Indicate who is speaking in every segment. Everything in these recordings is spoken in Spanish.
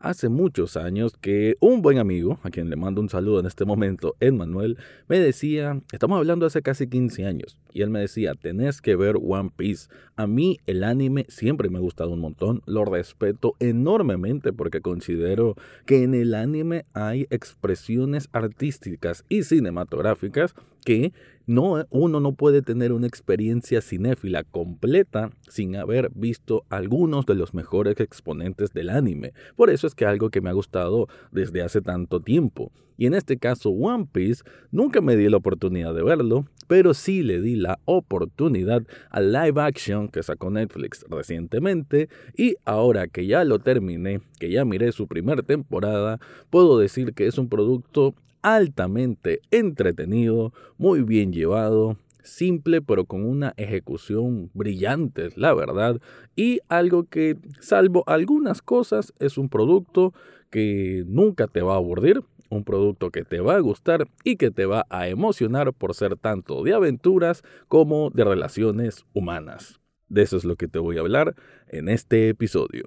Speaker 1: hace muchos años que un buen amigo, a quien le mando un saludo en este momento, Emmanuel, me decía, estamos hablando hace casi 15 años, y él me decía, tenés que ver One Piece. A mí el anime siempre me ha gustado un montón, lo respeto enormemente porque considero que en el anime hay expresiones artísticas y cinematográficas que no, uno no puede tener una experiencia cinéfila completa sin haber visto algunos de los mejores exponentes del anime. Por eso es que algo que me ha gustado desde hace tanto tiempo. Y en este caso One Piece nunca me di la oportunidad de verlo, pero sí le di la oportunidad al live action que sacó Netflix recientemente y ahora que ya lo terminé, que ya miré su primera temporada, puedo decir que es un producto altamente entretenido, muy bien llevado, simple pero con una ejecución brillante, la verdad, y algo que, salvo algunas cosas, es un producto que nunca te va a aburrir, un producto que te va a gustar y que te va a emocionar por ser tanto de aventuras como de relaciones humanas. De eso es lo que te voy a hablar en este episodio.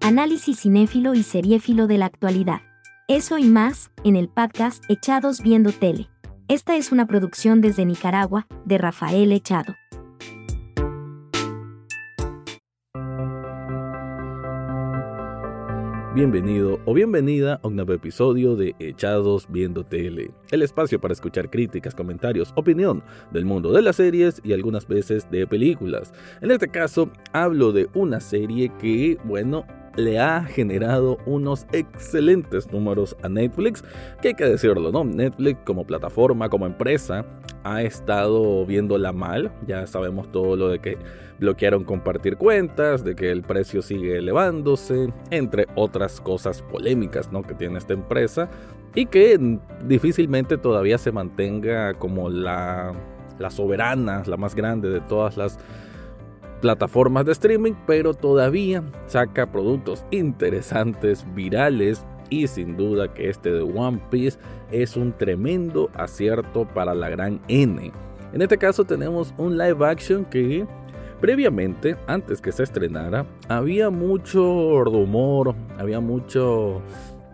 Speaker 2: Análisis cinéfilo y seriéfilo de la actualidad. Eso y más, en el podcast Echados Viendo Tele. Esta es una producción desde Nicaragua, de Rafael Echado.
Speaker 1: Bienvenido o bienvenida a un nuevo episodio de Echados Viendo Tele, el espacio para escuchar críticas, comentarios, opinión del mundo de las series y algunas veces de películas. En este caso, hablo de una serie que, bueno, le ha generado unos excelentes números a Netflix, que hay que decirlo, ¿no? Netflix como plataforma, como empresa, ha estado viéndola mal, ya sabemos todo lo de que bloquearon compartir cuentas, de que el precio sigue elevándose, entre otras cosas polémicas, ¿no? Que tiene esta empresa y que difícilmente todavía se mantenga como la, la soberana, la más grande de todas las plataformas de streaming, pero todavía saca productos interesantes, virales y sin duda que este de One Piece es un tremendo acierto para la gran N. En este caso tenemos un live action que previamente, antes que se estrenara, había mucho rumor, había mucho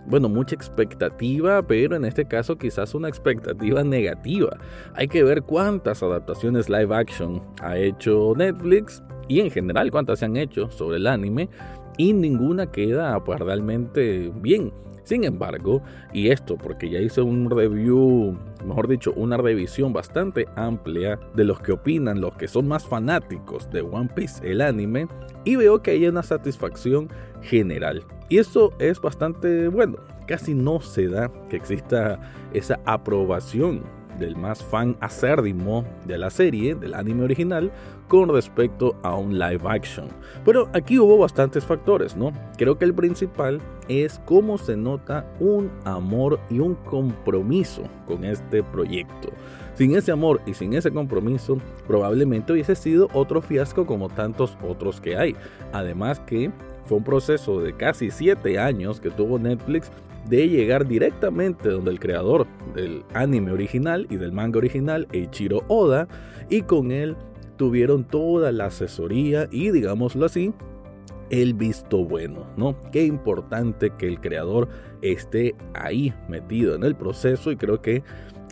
Speaker 1: bueno, mucha expectativa, pero en este caso quizás una expectativa negativa. Hay que ver cuántas adaptaciones live action ha hecho Netflix y en general cuántas se han hecho sobre el anime y ninguna queda pues realmente bien. Sin embargo, y esto porque ya hice un review, mejor dicho, una revisión bastante amplia de los que opinan, los que son más fanáticos de One Piece, el anime, y veo que hay una satisfacción general. Y eso es bastante bueno. Casi no se da que exista esa aprobación del más fan acérdimo de la serie, del anime original, con respecto a un live action. Pero aquí hubo bastantes factores, ¿no? Creo que el principal es cómo se nota un amor y un compromiso con este proyecto. Sin ese amor y sin ese compromiso, probablemente hubiese sido otro fiasco como tantos otros que hay. Además que fue un proceso de casi 7 años que tuvo Netflix de llegar directamente donde el creador del anime original y del manga original, Eiichiro Oda, y con él tuvieron toda la asesoría y, digámoslo así, el visto bueno, ¿no? Qué importante que el creador esté ahí metido en el proceso y creo que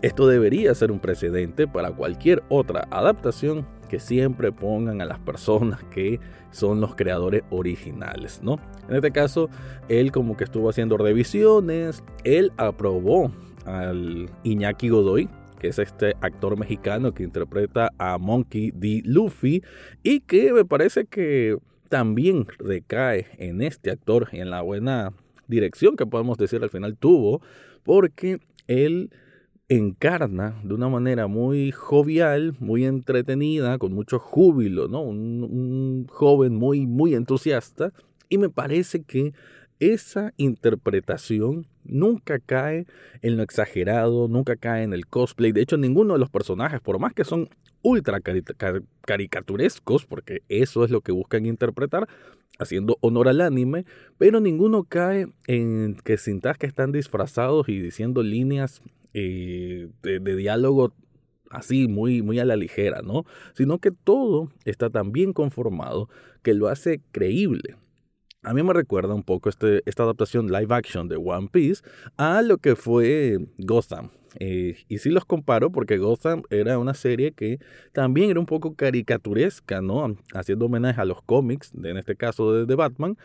Speaker 1: esto debería ser un precedente para cualquier otra adaptación que siempre pongan a las personas que son los creadores originales, ¿no? En este caso, él como que estuvo haciendo revisiones, él aprobó al Iñaki Godoy, que es este actor mexicano que interpreta a Monkey D. Luffy y que me parece que también recae en este actor y en la buena dirección que podemos decir al final tuvo, porque él encarna de una manera muy jovial, muy entretenida, con mucho júbilo, ¿no? Un, joven muy, muy entusiasta. Y me parece que esa interpretación nunca cae en lo exagerado, nunca cae en el cosplay. De hecho, ninguno de los personajes, por más que son ultra caricaturescos, porque eso es lo que buscan interpretar, haciendo honor al anime, pero ninguno cae en que sintas que están disfrazados y diciendo líneas eh, de, diálogo así, muy, muy a la ligera, ¿no? Sino que todo está tan bien conformado que lo hace creíble. a mí me recuerda un poco este, esta adaptación live action de One Piece a lo que fue Gotham. Eh, y sí los comparo porque Gotham era una serie que también era un poco caricaturesca, ¿no? Haciendo homenaje a los cómics, en este caso de, de Batman,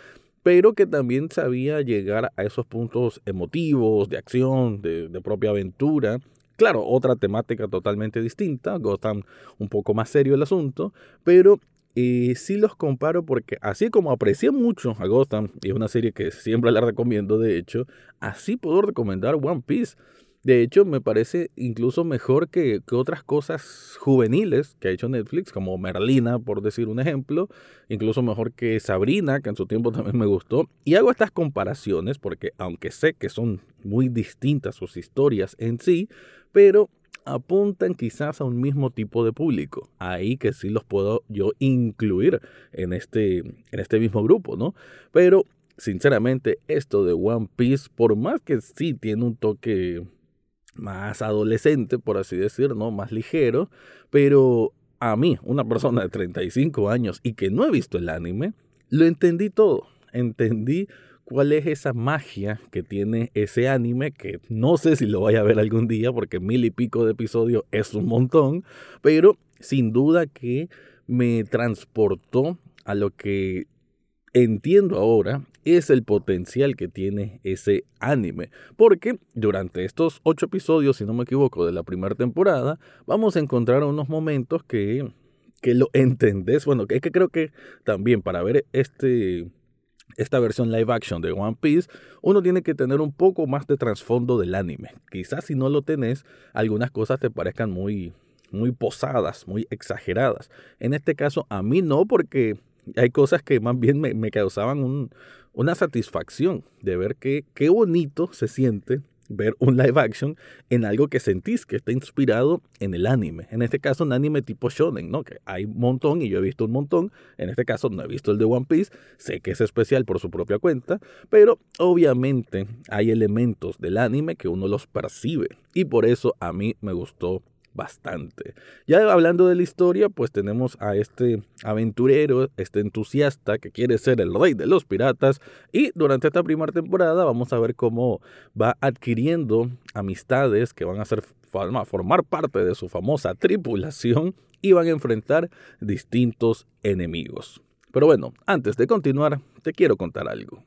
Speaker 1: pero que también sabía llegar a esos puntos emotivos, de acción, de, propia aventura, Claro, otra temática totalmente distinta, Gotham un poco más serio el asunto, pero y sí los comparo porque así como aprecié mucho a Gotham, y es una serie que siempre la recomiendo de hecho, así puedo recomendar One Piece. De hecho, me parece incluso mejor que, otras cosas juveniles que ha hecho Netflix, como Merlina, por decir un ejemplo, incluso mejor que Sabrina, que en su tiempo también me gustó. Y hago estas comparaciones porque, aunque sé que son muy distintas sus historias en sí, pero apuntan quizás a un mismo tipo de público. Ahí que sí los puedo yo incluir en este, en este mismo grupo, ¿no? Pero sinceramente esto de One Piece, por más que sí tiene un toque más adolescente, por así decir, ¿no? Más ligero, pero a mí, una persona de 35 años y que no he visto el anime, lo entendí todo. Entendí cuál es esa magia que tiene ese anime, que no sé si lo vaya a ver algún día, porque mil y pico de episodios es un montón, pero sin duda que me transportó a lo que entiendo ahora es el potencial que tiene ese anime. Porque durante estos ocho episodios, si no me equivoco, de la primera temporada, vamos a encontrar unos momentos que, que lo entendés. Bueno, que es que creo que también para ver este esta versión live action de One Piece, uno tiene que tener un poco más de trasfondo del anime. Quizás si no lo tenés, algunas cosas te parezcan muy, muy posadas, muy exageradas. En este caso, a mí no, porque hay cosas que más bien me, causaban un, una satisfacción de ver que qué bonito se siente ver un live action en algo que sentís que está inspirado en el anime. En este caso, un anime tipo shonen, ¿no? Que hay un montón y yo he visto un montón. En este caso, no he visto el de One Piece. Sé que es especial por su propia cuenta, pero obviamente hay elementos del anime que uno los percibe. Y por eso a mí me gustó bastante. Ya hablando de la historia, pues tenemos a este aventurero, este entusiasta que quiere ser el rey de los piratas y durante esta primera temporada vamos a ver cómo va adquiriendo amistades que van a ser, formar parte de su famosa tripulación y van a enfrentar distintos enemigos. Pero bueno, antes de continuar, te quiero contar algo.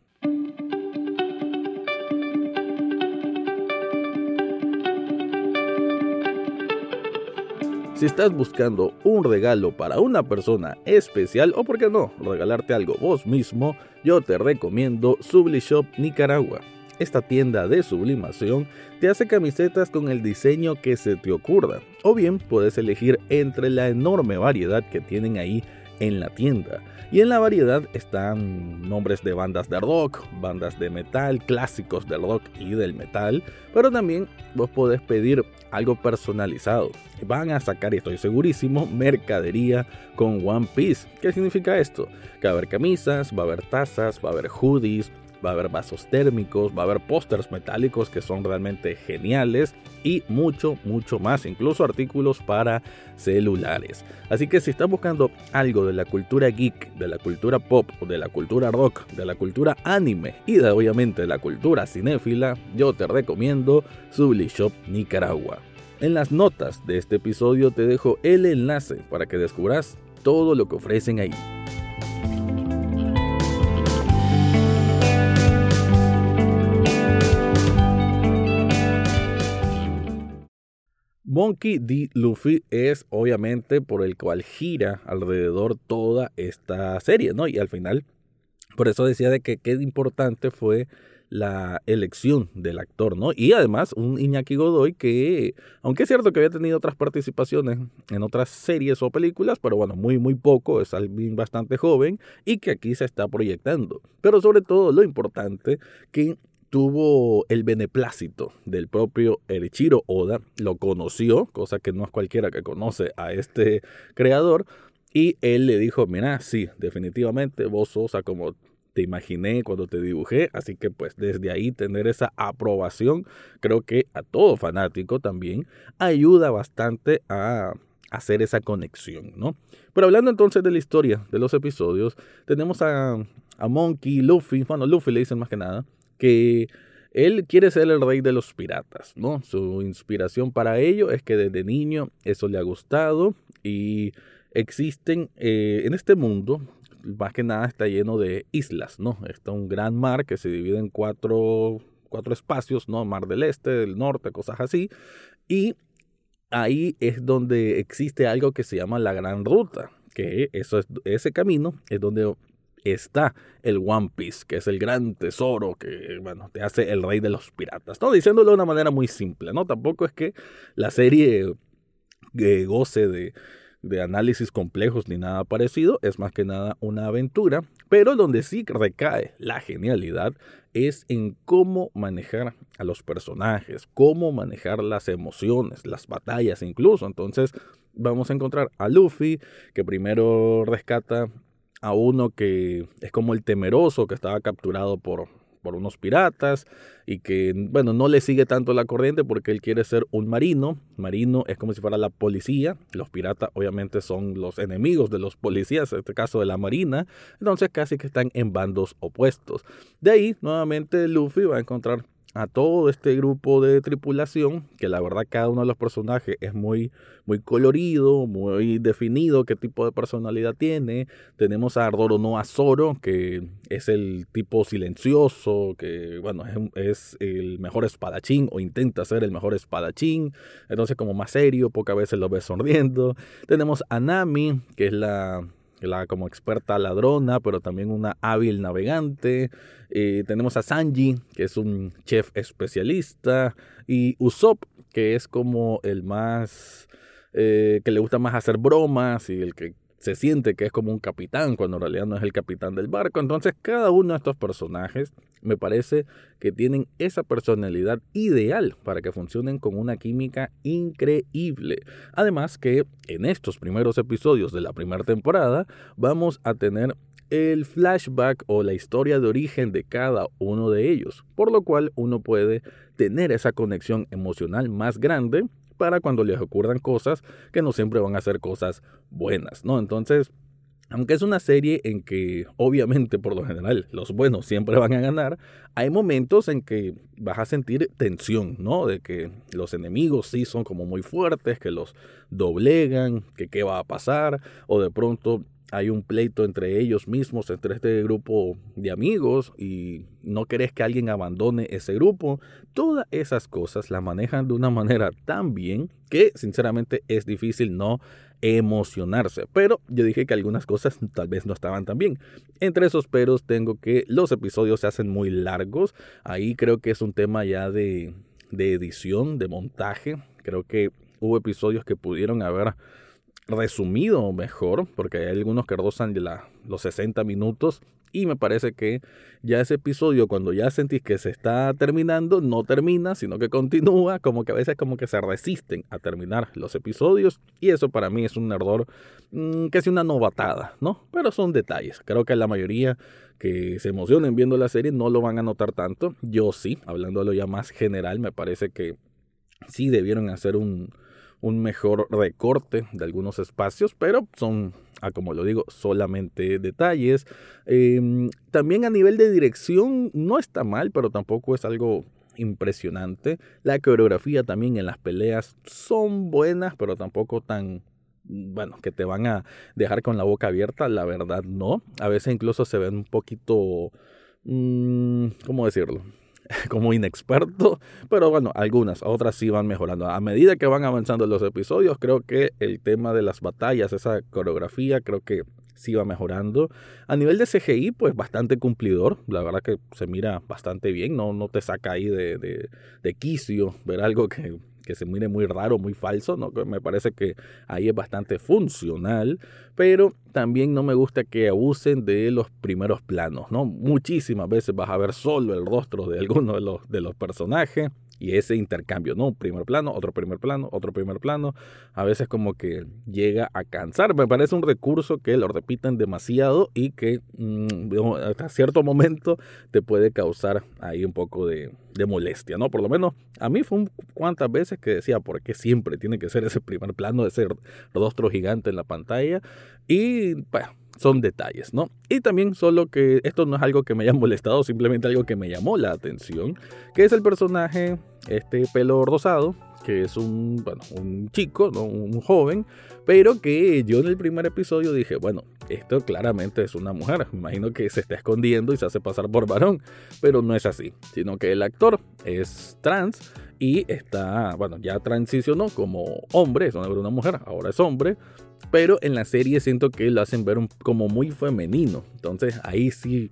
Speaker 1: Si estás buscando un regalo para una persona especial o por qué no, regalarte algo vos mismo, yo te recomiendo Sublishop Nicaragua. Esta tienda de sublimación te hace camisetas con el diseño que se te ocurra, o bien puedes elegir entre la enorme variedad que tienen ahí en la tienda. Y en la variedad están nombres de bandas de rock, bandas de metal, clásicos del rock y del metal, pero también vos podés pedir algo personalizado. Van a sacar, estoy segurísimo, mercadería con One Piece. ¿Qué significa esto? Que va a haber camisas, va a haber tazas, va a haber hoodies, va a haber vasos térmicos, va a haber pósters metálicos que son realmente geniales y mucho, mucho más, incluso artículos para celulares. Así que si estás buscando algo de la cultura geek, de la cultura pop, de la cultura rock, de la cultura anime y de obviamente de la cultura cinéfila, yo te recomiendo Sublishop Nicaragua. En las notas de este episodio te dejo el enlace para que descubras todo lo que ofrecen ahí. Monkey D. Luffy es obviamente por el cual gira alrededor toda esta serie, ¿no? Y al final, por eso decía de que qué importante fue la elección del actor, ¿no? Y además un Iñaki Godoy que, aunque es cierto que había tenido otras participaciones en otras series o películas, pero bueno, muy muy poco, es alguien bastante joven y que aquí se está proyectando. Pero sobre todo lo importante que tuvo el beneplácito del propio Erichiro Oda, lo conoció, cosa que no es cualquiera que conoce a este creador, y él le dijo, mira, sí, definitivamente vos sos a como te imaginé cuando te dibujé, así que pues desde ahí tener esa aprobación, creo que a todo fanático también ayuda bastante a hacer esa conexión, ¿no? Pero hablando entonces de la historia de los episodios, tenemos a, a Monkey, Luffy, bueno, Luffy le dicen más que nada, que él quiere ser el rey de los piratas, ¿no? Su inspiración para ello es que desde niño eso le ha gustado y existen eh, en este mundo, más que nada está lleno de islas, ¿no? Está un gran mar que se divide en cuatro, cuatro espacios, ¿no? Mar del Este, del Norte, cosas así. Y ahí es donde existe algo que se llama la Gran Ruta, que eso es, ese camino es donde está el One Piece, que es el gran tesoro que, bueno, te hace el rey de los piratas, ¿no? Diciéndolo de una manera muy simple, ¿no? Tampoco es que la serie eh, goce de, de análisis complejos ni nada parecido, es más que nada una aventura, pero donde sí recae la genialidad es en cómo manejar a los personajes, cómo manejar las emociones, las batallas incluso. Entonces vamos a encontrar a Luffy, que primero rescata a uno que es como el temeroso que estaba capturado por, por unos piratas y que, bueno, no le sigue tanto la corriente porque él quiere ser un marino. Marino es como si fuera la policía. Los piratas obviamente son los enemigos de los policías, en este caso de la marina. Entonces casi que están en bandos opuestos. De ahí, nuevamente, Luffy va a encontrar a todo este grupo de tripulación, que la verdad cada uno de los personajes es muy, muy colorido, muy definido qué tipo de personalidad tiene. Tenemos a Ardoro a Zoro, que es el tipo silencioso, que bueno, es, el mejor espadachín o intenta ser el mejor espadachín, entonces como más serio, pocas veces lo ves sonriendo. Tenemos a Nami, que es la la como experta ladrona, pero también una hábil navegante. Eh, tenemos a Sanji, que es un chef especialista. Y Usopp, que es como el más... Eh, que le gusta más hacer bromas y el que se siente que es como un capitán cuando en realidad no es el capitán del barco. Entonces cada uno de estos personajes me parece que tienen esa personalidad ideal para que funcionen con una química increíble. Además que en estos primeros episodios de la primera temporada vamos a tener el flashback o la historia de origen de cada uno de ellos, por lo cual uno puede tener esa conexión emocional más grande para cuando les ocurran cosas que no siempre van a ser cosas buenas, ¿no? Entonces, aunque es una serie en que obviamente por lo general los buenos siempre van a ganar, hay momentos en que vas a sentir tensión, ¿no? De que los enemigos sí son como muy fuertes, que los doblegan, que qué va a pasar, o de pronto hay un pleito entre ellos mismos, entre este grupo de amigos y no querés que alguien abandone ese grupo. Todas esas cosas las manejan de una manera tan bien que sinceramente es difícil no emocionarse. Pero yo dije que algunas cosas tal vez no estaban tan bien. Entre esos peros tengo que los episodios se hacen muy largos. Ahí creo que es un tema ya de, de edición, de montaje. Creo que hubo episodios que pudieron haber resumido mejor, porque hay algunos que rozan los 60 minutos y me parece que ya ese episodio cuando ya sentís que se está terminando no termina sino que continúa como que a veces como que se resisten a terminar los episodios y eso para mí es un error mm, que es una novatada no pero son detalles creo que la mayoría que se emocionen viendo la serie no lo van a notar tanto yo sí hablándolo ya más general me parece que sí debieron hacer un un mejor recorte de algunos espacios, pero son, como lo digo, solamente detalles. Em, también a nivel de dirección no está mal, pero tampoco es algo impresionante. La coreografía también en las peleas son buenas, pero tampoco tan bueno, que te van a dejar con la boca abierta, la verdad no. A veces incluso se ven un poquito, mm, ¿cómo decirlo? como inexperto, pero bueno, algunas, otras sí van mejorando. A medida que van avanzando los episodios, creo que el tema de las batallas, esa coreografía, creo que sí va mejorando. A nivel de CGI, pues bastante cumplidor. La verdad que se mira bastante bien, no, no te saca ahí de, de, de quicio ver algo que que se mire muy raro, muy falso, ¿no? Me parece que ahí es bastante funcional, pero también no me gusta que abusen de los primeros planos, ¿no? Muchísimas veces vas a ver solo el rostro de alguno de los, de los personajes y ese intercambio, ¿no? primer plano, otro primer plano, otro primer plano, a veces como que llega a cansar. Me parece un recurso que lo repiten demasiado y que mm, hasta cierto momento te puede causar ahí un poco de, molestia, ¿no? Por lo menos a mí fue un cuantas veces que decía, ¿por qué siempre tiene que ser ese primer plano, ese rostro gigante en la pantalla? Y, bueno, son detalles, ¿no? Y también solo que esto no es algo que me haya molestado, simplemente algo que me llamó la atención, que es el personaje, este pelo rosado, que es un, bueno, un chico, ¿no? un joven, pero que yo en el primer episodio dije, bueno, esto claramente es una mujer, me imagino que se está escondiendo y se hace pasar por varón, pero no es así, sino que el actor es trans y está, bueno, ya transicionó como hombre, es una, una mujer, ahora es hombre, pero en la serie siento que lo hacen ver como muy femenino, entonces ahí sí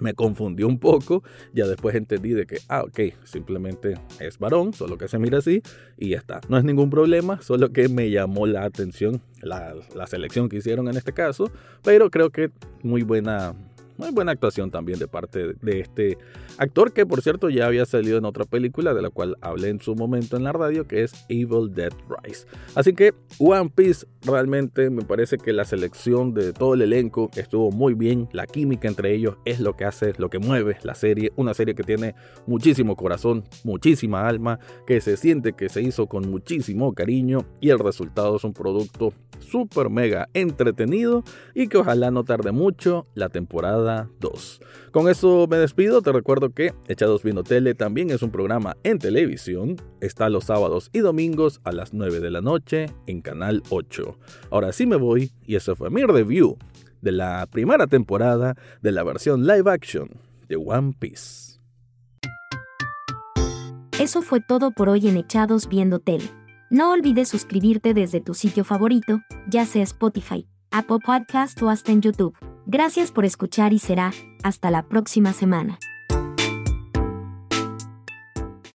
Speaker 1: me confundió un poco, ya después entendí de que, ah, ok, simplemente es varón, solo que se mira así y ya está. No es ningún problema, solo que me llamó la atención la, la selección que hicieron en este caso, pero creo que muy buena, muy buena actuación también de parte de este actor que por cierto ya había salido en otra película de la cual hablé en su momento en la radio que es Evil Dead Rise. Así que One Piece realmente me parece que la selección de todo el elenco estuvo muy bien, la química entre ellos es lo que hace, lo que mueve la serie, una serie que tiene muchísimo corazón, muchísima alma, que se siente que se hizo con muchísimo cariño y el resultado es un producto super mega entretenido y que ojalá no tarde mucho la temporada 2. Con eso me despido, te recuerdo que Echados Viendo Tele también es un programa en televisión, está los sábados y domingos a las 9 de la noche en Canal 8. Ahora sí me voy y eso fue mi review de la primera temporada de la versión live action de One Piece.
Speaker 2: Eso fue todo por hoy en Echados Viendo Tele. No olvides suscribirte desde tu sitio favorito, ya sea Spotify, Apple Podcast o hasta en YouTube. Gracias por escuchar y será hasta la próxima semana.